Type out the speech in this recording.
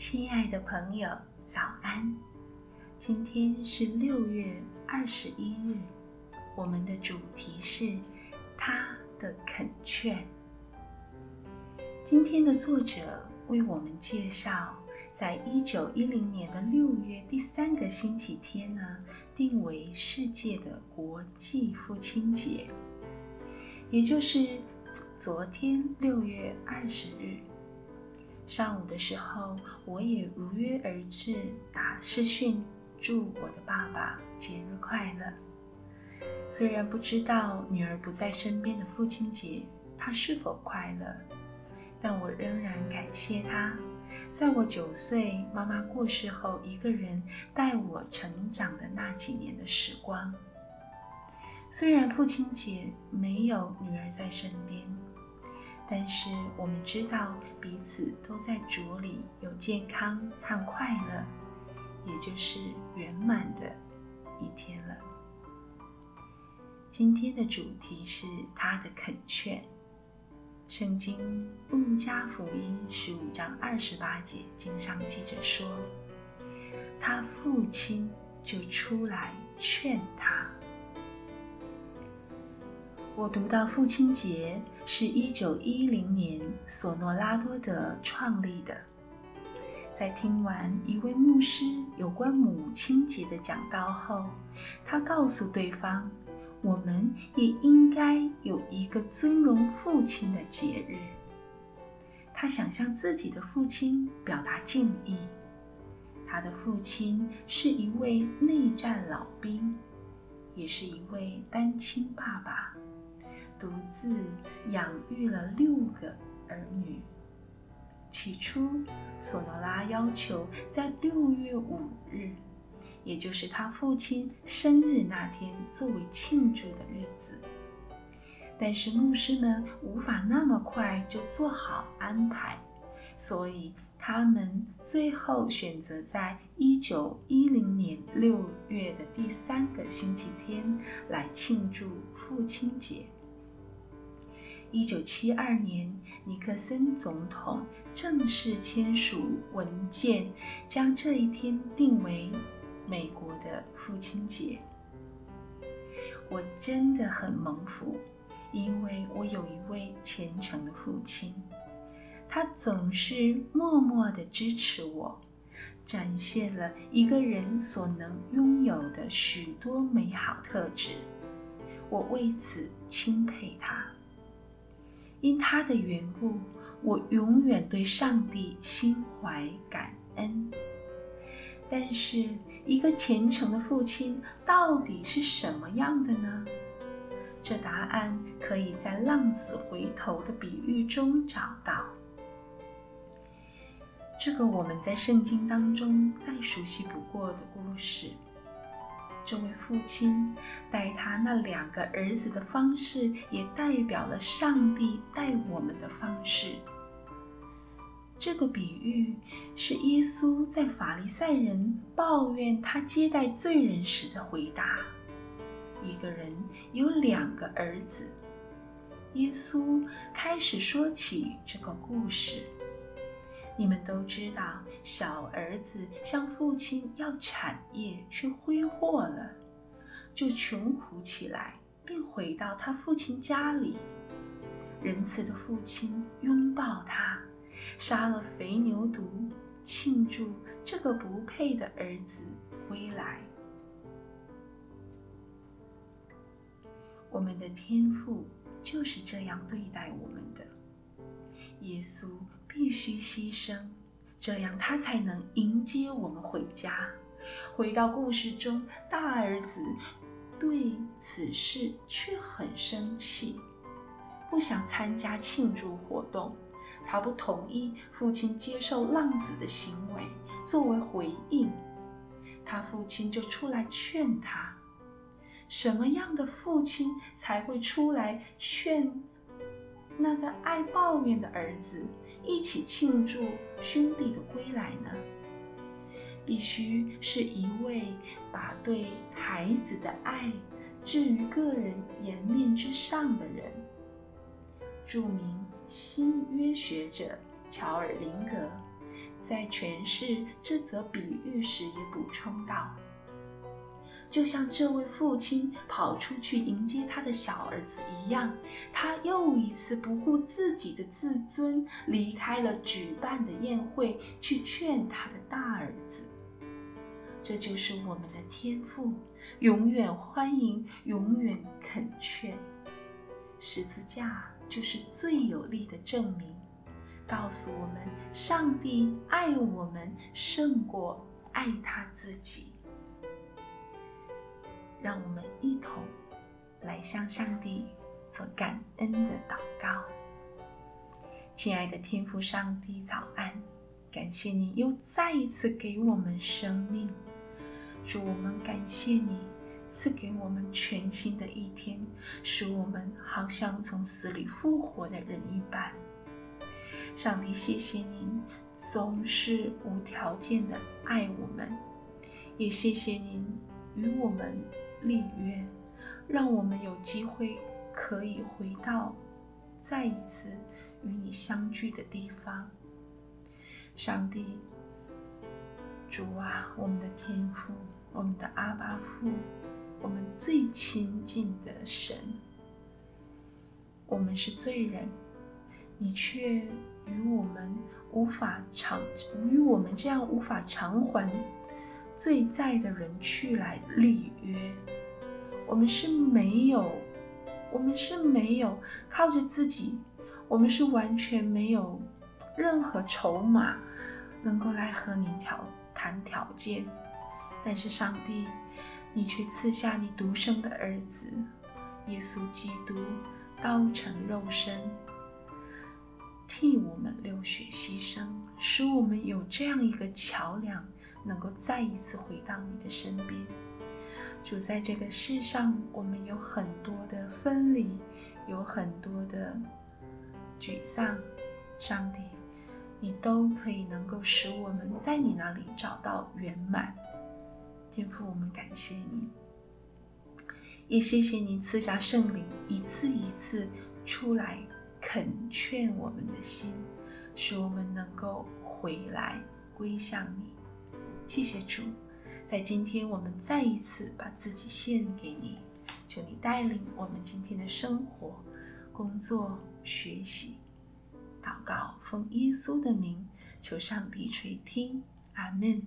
亲爱的朋友，早安！今天是六月二十一日，我们的主题是他的恳劝。今天的作者为我们介绍，在一九一零年的六月第三个星期天呢，定为世界的国际父亲节，也就是昨天六月二十日。上午的时候，我也如约而至，打视讯祝我的爸爸节日快乐。虽然不知道女儿不在身边的父亲节他是否快乐，但我仍然感谢他，在我九岁妈妈过世后，一个人带我成长的那几年的时光。虽然父亲节没有女儿在身边。但是我们知道彼此都在主里有健康和快乐，也就是圆满的一天了。今天的主题是他的恳劝。圣经路加福音十五章二十八节经上记着说，他父亲就出来劝他。我读到父亲节是一九一零年索诺拉多德创立的。在听完一位牧师有关母亲节的讲道后，他告诉对方，我们也应该有一个尊荣父亲的节日。他想向自己的父亲表达敬意。他的父亲是一位内战老兵，也是一位单亲爸爸。独自养育了六个儿女。起初，索诺拉要求在六月五日，也就是他父亲生日那天，作为庆祝的日子。但是牧师们无法那么快就做好安排，所以他们最后选择在一九一零年六月的第三个星期天来庆祝父亲节。一九七二年，尼克森总统正式签署文件，将这一天定为美国的父亲节。我真的很蒙福，因为我有一位虔诚的父亲，他总是默默的支持我，展现了一个人所能拥有的许多美好特质。我为此钦佩他。因他的缘故，我永远对上帝心怀感恩。但是，一个虔诚的父亲到底是什么样的呢？这答案可以在浪子回头的比喻中找到。这个我们在圣经当中再熟悉不过的故事。这位父亲带他那两个儿子的方式，也代表了上帝带我们的方式。这个比喻是耶稣在法利赛人抱怨他接待罪人时的回答。一个人有两个儿子，耶稣开始说起这个故事。你们都知道，小儿子向父亲要产业，却挥霍了，就穷苦起来，并回到他父亲家里。仁慈的父亲拥抱他，杀了肥牛犊，庆祝这个不配的儿子归来。我们的天父就是这样对待我们的，耶稣。必须牺牲，这样他才能迎接我们回家。回到故事中，大儿子对此事却很生气，不想参加庆祝活动。他不同意父亲接受浪子的行为，作为回应，他父亲就出来劝他。什么样的父亲才会出来劝那个爱抱怨的儿子？一起庆祝兄弟的归来呢？必须是一位把对孩子的爱置于个人颜面之上的人。著名新约学者乔尔林格在诠释这则比喻时也补充道。就像这位父亲跑出去迎接他的小儿子一样，他又一次不顾自己的自尊，离开了举办的宴会，去劝他的大儿子。这就是我们的天赋，永远欢迎，永远恳劝。十字架就是最有力的证明，告诉我们，上帝爱我们胜过爱他自己。让我们一同来向上帝做感恩的祷告。亲爱的天父上帝，早安！感谢你又再一次给我们生命，主，我们感谢你赐给我们全新的一天，使我们好像从死里复活的人一般。上帝，谢谢您总是无条件的爱我们，也谢谢您与我们。立约，让我们有机会可以回到再一次与你相聚的地方。上帝，主啊，我们的天父，我们的阿巴父，我们最亲近的神。我们是罪人，你却与我们无法偿，与我们这样无法偿还。罪债的人去来立约，我们是没有，我们是没有靠着自己，我们是完全没有任何筹码能够来和您条谈条件。但是上帝，你却赐下你独生的儿子耶稣基督，道成肉身，替我们流血牺牲，使我们有这样一个桥梁。能够再一次回到你的身边，主，在这个世上，我们有很多的分离，有很多的沮丧。上帝，你都可以能够使我们在你那里找到圆满。天父，我们感谢你，也谢谢你赐下圣灵，一次一次出来恳劝我们的心，使我们能够回来归向你。谢谢主，在今天我们再一次把自己献给你，求你带领我们今天的生活、工作、学习、祷告，奉耶稣的名，求上帝垂听，阿门。